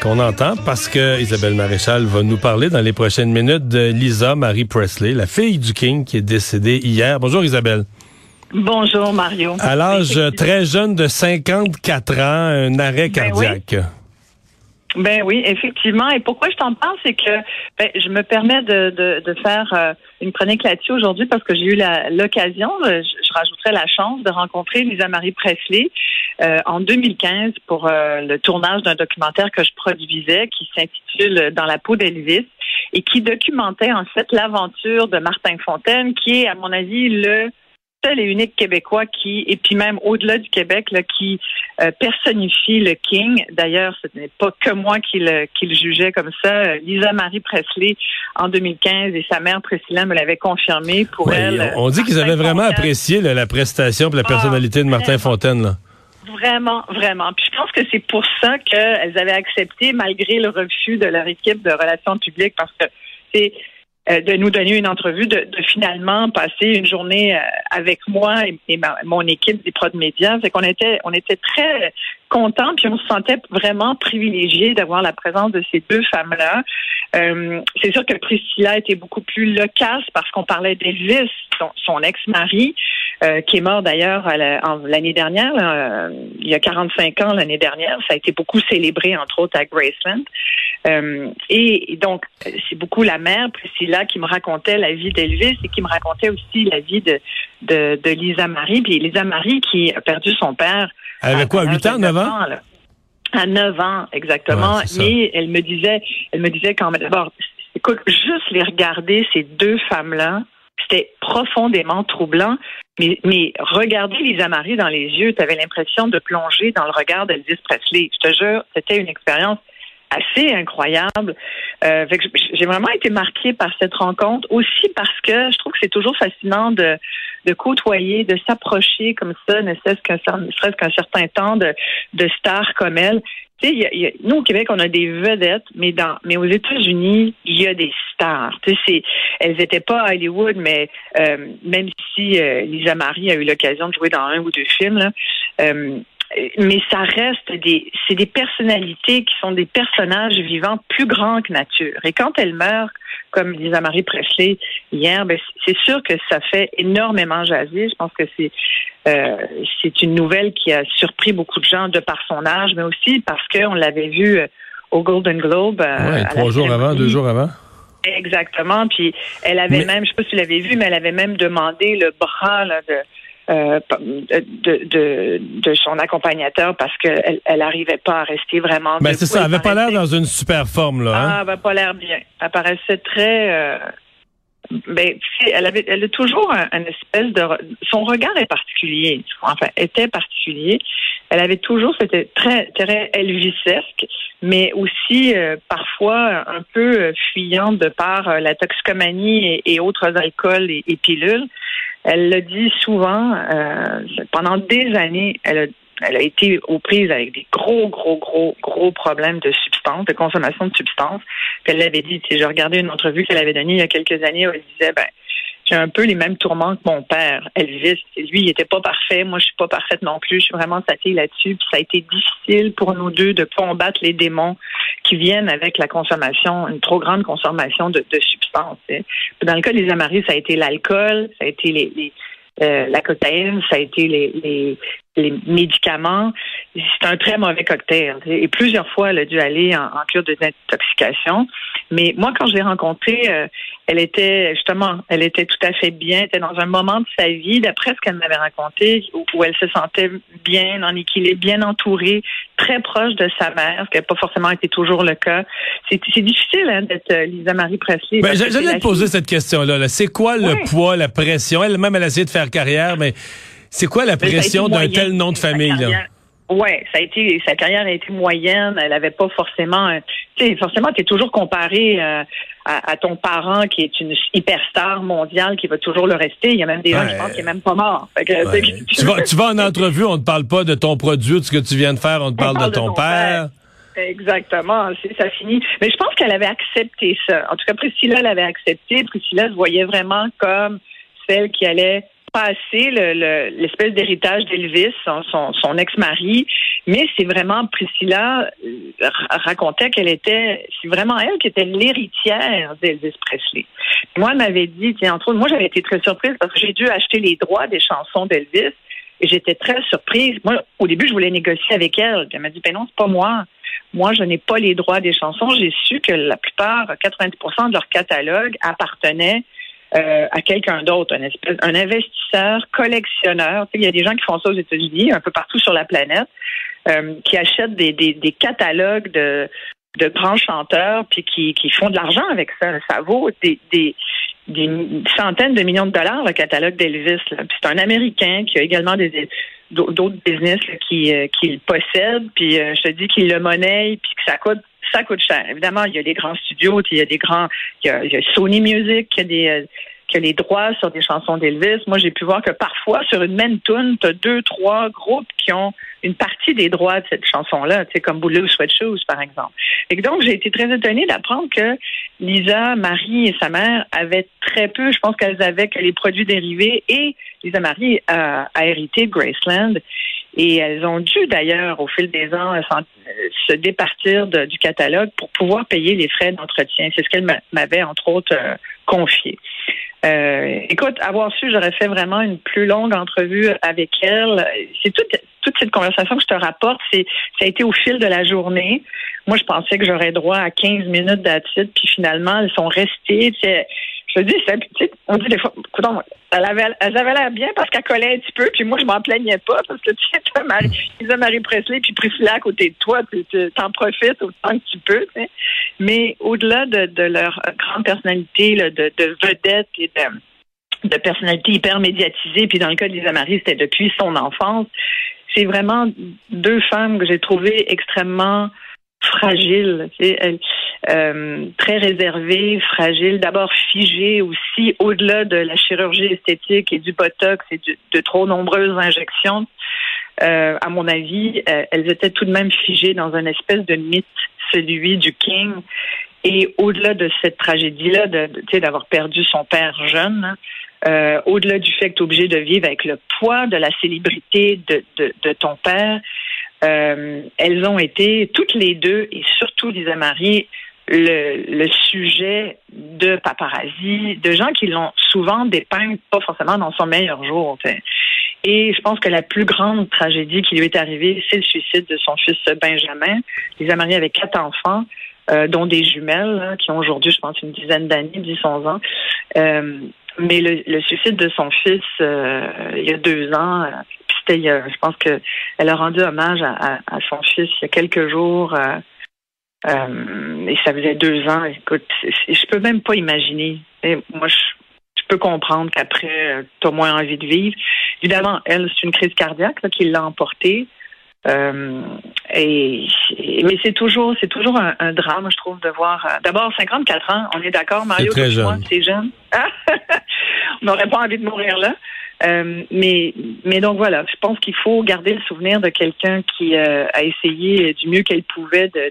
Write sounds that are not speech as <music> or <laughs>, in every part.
qu'on entend parce que Isabelle Maréchal va nous parler dans les prochaines minutes de Lisa Marie Presley, la fille du King qui est décédée hier. Bonjour Isabelle. Bonjour Mario. À l'âge <laughs> très jeune de 54 ans, un arrêt Ben oui. Ben oui, effectivement. Et pourquoi je t'en parle, c'est que ben, je me permets de, de, de faire euh, une chronique là-dessus aujourd'hui parce que j'ai eu l'occasion, euh, je, je rajouterais la chance de rencontrer Lisa Marie Presley euh, en 2015 pour euh, le tournage d'un documentaire que je produisais qui s'intitule Dans la peau d'Elvis et qui documentait en fait l'aventure de Martin Fontaine, qui est à mon avis le seul et unique Québécois qui, et puis même au-delà du Québec, là, qui euh, personnifie le King. D'ailleurs, ce n'est pas que moi qui le, qui le jugeais comme ça. Lisa Marie Presley, en 2015, et sa mère Priscilla me l'avait confirmé. Pour Ouais, elle, on dit qu'ils avaient vraiment Fontaine- apprécié là, la prestation et la Ah, personnalité de Martin. Fontaine. Là. Vraiment, vraiment. Puis je pense que c'est pour ça qu'elles avaient accepté, malgré le refus de leur équipe de relations publiques, parce que c'est de nous donner une entrevue, de, de finalement passer une journée euh, avec moi et, ma- mon équipe des prod médias. C'est qu'on était, on était très contents, puis on se sentait vraiment privilégiés d'avoir la présence de ces deux femmes-là. Euh, c'est sûr que Priscilla était beaucoup plus loquace parce qu'on parlait d'Elvis, son, son ex-mari, euh, qui est mort d'ailleurs en- l'année dernière, là, euh, il y a 45 ans l'année dernière. Ça a été beaucoup célébré, entre autres, à Graceland. Euh, et donc, c'est beaucoup la mère, Priscilla, qui me racontait la vie d'Elvis et qui me racontait aussi la vie de, de, de Lisa Marie. Puis Lisa Marie qui a perdu son père. Elle avait à- quoi, à l'âge 8 ans, de 9 ans? là. À 9 ans, exactement. Ouais. Mais elle me disait, elle me disait quand même, d'abord, écoute, juste les regarder, ces deux femmes-là, c'était profondément troublant. Mais, mais regarder Lisa Marie dans les yeux, tu avais l'impression de plonger dans le regard d'Elvis Presley. Je te jure, c'était une expérience assez incroyable. Euh, j'ai vraiment été marquée par cette rencontre, aussi parce que je trouve que c'est toujours fascinant de, de côtoyer, de s'approcher comme ça, ne serait-ce qu'un certain temps de, de stars comme elle. Tu sais, y a- y a- nous au Québec, on a des vedettes, mais dans, mais aux États-Unis, il y a des stars. Tu sais, elles n'étaient pas à Hollywood, mais euh, même si euh, Lisa Marie a eu l'occasion de jouer dans un ou deux films, là, euh, mais ça reste des, c'est des personnalités qui sont des personnages vivants plus grands que nature. Et quand elles meurent, comme Lisa Marie Presley hier, ben, c'est sûr que ça fait énormément jaser. Je pense que c'est euh, c'est une nouvelle qui a surpris beaucoup de gens de par son âge, mais aussi parce qu'on l'avait vu euh, au Golden Globe. euh, Ouais, trois jours avant, deux jours avant. Exactement. Puis elle avait Mais- même, je sais pas si tu l'avais vu, mais elle avait même demandé le bras là, de, euh, de, de, de son accompagnateur parce qu'elle elle arrivait pas à rester vraiment. Ben, c'est ça, elle avait pas l'air dans une super forme, là. hein? Ah, elle avait pas l'air bien. Elle paraissait très. euh, ben, elle avait, elle a toujours un, un espèce de, son regard est particulier. Enfin, était particulier. Elle avait toujours, c'était très, très Elvisesque, mais aussi euh, parfois un peu euh, fuyante de par euh, la toxicomanie et, et autres alcools et, et pilules. Elle le dit souvent. euh, pendant des années, elle a elle a été aux prises avec des gros, gros, gros, gros problèmes de substances, de consommation de substances. Puis elle l'avait dit, sais, je regardais une entrevue qu'elle avait donnée il y a quelques années où elle disait, ben, j'ai un peu les mêmes tourments que mon père, Elvis. Lui, il était pas parfait. Moi, je suis pas parfaite non plus. Je suis vraiment sa fille là-dessus. Puis ça a été difficile pour nous deux de combattre les démons qui viennent avec la consommation, une trop grande consommation de, de substances. Dans le cas des Amaris, ça a été l'alcool, ça a été les, euh, la cocaïne, ça a été les, les, les médicaments. C'est un très mauvais cocktail. Et plusieurs fois, elle a dû aller en, en cure de désintoxication. Mais moi, quand je l'ai rencontrée, euh, elle était justement, elle était tout à fait bien. Elle était dans un moment de sa vie, d'après ce qu'elle m'avait raconté, où, elle se sentait bien en équilibre, bien entourée, très proche de sa mère, ce qui n'a pas forcément été toujours le cas. C'est difficile hein, d'être euh, Lisa Marie Presley. Ben, J'allais te poser cette question-là. -là, c'est quoi le poids, la pression? Elle-même, elle a essayé de faire carrière, mais c'est quoi la pression d'un tel nom de famille? Là? Oui, ça a été sa carrière a été moyenne. Elle avait pas forcément, tu sais, forcément, tu es toujours comparé euh, à, ton parent qui est une hyperstar mondiale qui va toujours le rester. Il y a même des gens qui pensent qu'il est même pas mort. tu, vas, tu vas en <laughs> entrevue, on ne parle pas de ton produit ou de ce que tu viens de faire, on te parle, de, ton père. Exactement, ça finit. Mais je pense qu'elle avait accepté ça. En tout cas, Priscilla l'avait accepté. Priscilla se voyait vraiment comme celle qui allait passer l'espèce d'héritage d'Elvis, son, ex-mari, mais c'est vraiment Priscilla euh, racontait qu'elle était, c'est vraiment elle qui était l'héritière d'Elvis Presley. Moi, elle m'avait dit, tiens, entre autres, moi j'avais été très surprise parce que j'ai dû acheter les droits des chansons d'Elvis et j'étais très surprise. Moi, au début, je voulais négocier avec elle. Elle m'a dit, ben non, c'est pas moi. Moi, je n'ai pas les droits des chansons. J'ai su que la plupart, 90% de leur catalogue appartenait euh, à quelqu'un d'autre, un, espèce, un investisseur, collectionneur. il y a des gens qui font ça aux États-Unis, un peu partout sur la planète, euh, qui achètent des, des, des catalogues de, de grands chanteurs, puis qui, qui font de l'argent avec ça. Ça vaut des, des, des centaines de millions de dollars, le catalogue d'Elvis. C'est un Américain qui a également des d'autres business qui, euh, qui le possèdent, puis je te dis qu'il le monnaie, puis que ça coûte ça coûte cher. Évidemment, il y a des grands studios, il y a des grands, il y a, Sony Music, qui a des a les droits sur des chansons d'Elvis. Moi, j'ai pu voir que parfois, sur une même tune, tu as deux, trois groupes qui ont une partie des droits de cette chanson-là, comme Blue Sweat Shoes, par exemple. Et donc, j'ai été très étonnée d'apprendre que Lisa, Marie et sa mère avaient très peu, je pense qu'elles avaient que les produits dérivés et Lisa Marie a, a hérité de Graceland. Et elles ont dû d'ailleurs, au fil des ans, se départir du catalogue pour pouvoir payer les frais d'entretien. C'est ce qu'elle m'avait, entre autres, euh, confié. Euh, écoute, avoir su, j'aurais fait vraiment une plus longue entrevue avec elle. C'est toute, toute cette conversation que je te rapporte, c'est ça a été au fil de la journée. Moi, je pensais que j'aurais droit à 15 minutes d'attitude, puis finalement, elles sont restées. Je dis, on dit des fois, écoute, elle avait, elle avait l'air bien parce qu'elle collait un petit peu, puis moi, je m'en plaignais pas parce que tu sais, Marie, Marie Presley, puis Priscilla à côté de toi, tu en profites autant que tu peux. Mais au-delà de, leur grande personnalité, de vedette et de, de personnalité hyper médiatisée, puis dans le cas de Lisa Marie, c'était depuis son enfance. C'est vraiment deux femmes que j'ai trouvées extrêmement fragile, euh, très réservée, fragile, d'abord figée aussi, au-delà de la chirurgie esthétique et du botox et de trop nombreuses injections. Euh, à mon avis, euh, elles étaient tout de même figées dans une espèce de mythe, celui du King. Et au-delà de cette tragédie-là, de, d'avoir perdu son père jeune, euh, au-delà du fait que tu es obligé de vivre avec le poids de la célébrité de, de, de ton père, euh, elles ont été toutes les deux, et surtout Lisa Marie, le, sujet de paparazzi, de gens qui l'ont souvent dépeint pas forcément dans son meilleur jour. Et je pense que la plus grande tragédie qui lui est arrivée, c'est le suicide de son fils Benjamin. Lisa Marie avait quatre enfants. Euh, dont des jumelles hein, qui ont aujourd'hui, je pense, une dizaine d'années, 10-11 ans. Euh, mais le, le, suicide de son fils euh, il y a deux ans, je pense qu'elle a rendu hommage à, son fils il y a quelques jours. Euh, euh, et ça faisait deux ans. Écoute, je peux même pas imaginer. moi, je, peux comprendre qu'après, euh, tu as moins envie de vivre. Évidemment, elle, c'est une crise cardiaque qui l'a emportée. Et, mais c'est toujours, c'est toujours un, drame, je trouve, de voir. D'abord, 54 ans, on est d'accord, Mario, c'est jeune. C'est jeune. <laughs> on n'aurait pas envie de mourir là. Euh, mais, mais donc voilà, je pense qu'il faut garder le souvenir de quelqu'un qui euh, a essayé du mieux qu'elle pouvait de,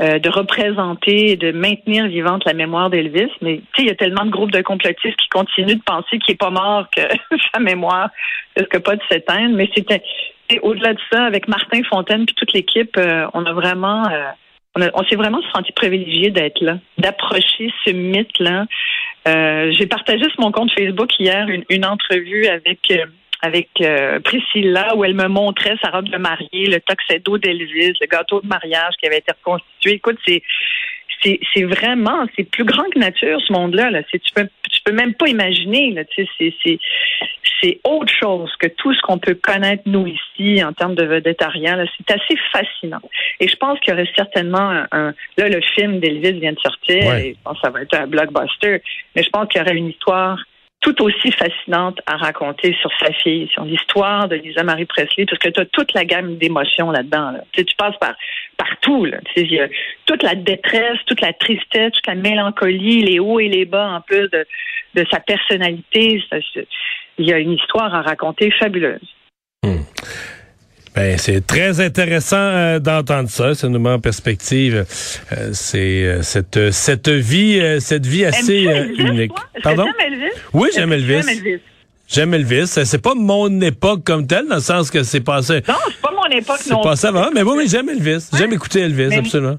euh, de représenter et de maintenir vivante la mémoire d'Elvis. Mais tu sais, il y a tellement de groupes de complotistes qui continuent de penser qu'il est pas mort que <laughs> sa mémoire risque pas de s'éteindre. Mais c'était au-delà de ça, avec Martin Fontaine puis toute l'équipe, euh, on a vraiment on, on s'est vraiment senti privilégié d'être là, d'approcher ce mythe-là. Euh, j'ai partagé sur mon compte Facebook hier une, une entrevue avec avec euh, Priscilla où elle me montrait sa robe de mariée, le tuxedo d'Elvis, le gâteau de mariage qui avait été reconstitué. Écoute, c'est c'est, vraiment, c'est plus grand que nature ce monde-là. Là. C'est, tu peux tu peux même pas imaginer. Là. Tu sais, c'est, autre chose que tout ce qu'on peut connaître nous ici en termes de vedettariat. Là. C'est assez fascinant. Et je pense qu'il y aurait certainement un, là le film d'Elvis vient de sortir. Et je pense que ça va être un blockbuster. Mais je pense qu'il y aurait une histoire tout aussi fascinante à raconter sur sa fille, sur l'histoire de Lisa Marie Presley, parce que tu as toute la gamme d'émotions là-dedans. Tu, sais, tu passes par partout. Là. Tu sais, toute la détresse, toute la tristesse, toute la mélancolie, les hauts et les bas en plus de, de sa personnalité. il y a une histoire à raconter fabuleuse. Hmm. Ben, c'est très intéressant euh, d'entendre ça. Ça nous met en perspective. Euh, c'est euh, cette cette vie cette vie assez unique. Pardon? Elvis? Oui, j'aime Elvis. J'aime Elvis. C'est pas mon époque comme telle, dans le sens que c'est passé. Non, c'est pas mon époque non. C'est passé avant, mais oui, mais j'aime Elvis. J'aime écouter Elvis, absolument.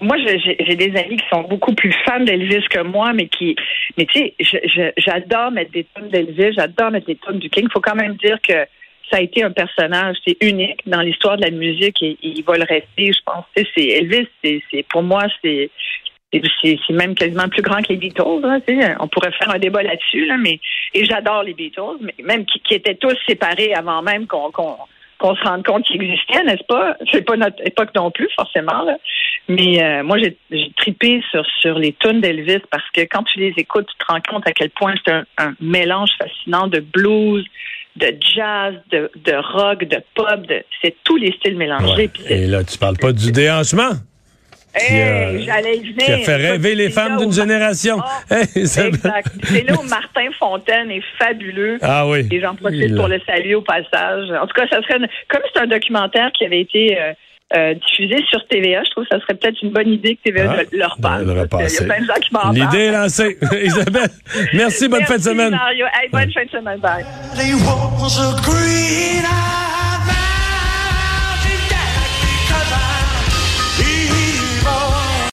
Moi, j'ai des amis qui sont beaucoup plus fans d'Elvis que moi, mais qui, mais tu sais, j'adore mettre des tonnes d'Elvis, j'adore mettre des tonnes du King. Il faut quand même dire que ça a été un personnage, c'est unique dans l'histoire de la musique et, il va le rester. Je pense, c'est Elvis, c'est pour moi, c'est c'est même quasiment plus grand que les Beatles. on pourrait faire un débat là-dessus, là, mais et j'adore les Beatles, mais même qui, étaient tous séparés avant même qu'on qu'on se rende compte qu'ils existaient, n'est-ce pas? C'est pas notre époque non plus forcément. Là. Mais euh, moi, j'ai tripé sur sur les tunes d'Elvis parce que quand tu les écoutes, tu te rends compte à quel point c'est un, un mélange fascinant de blues, de jazz, de, de rock, de pop, de, c'est tous les styles mélangés. Et là, tu parles pas du déhanchement? Hey, j'allais venir. Qui a fait rêver les femmes d'une génération. Oh, <laughs> exact. C'est là où Martin Fontaine est fabuleux. Ah oui. Et j'en profite pour le saluer au passage. En tout cas, ça serait comme c'est un documentaire qui avait été euh, euh, diffusé sur TVA. Je trouve que ça serait peut-être une bonne idée que TVA ah, leur parle. Il y a plein de gens qui m'en parlent. L'idée est lancée. <laughs> Isabelle, merci, bonne fin de semaine. Mario. bonne fin de semaine. Bye.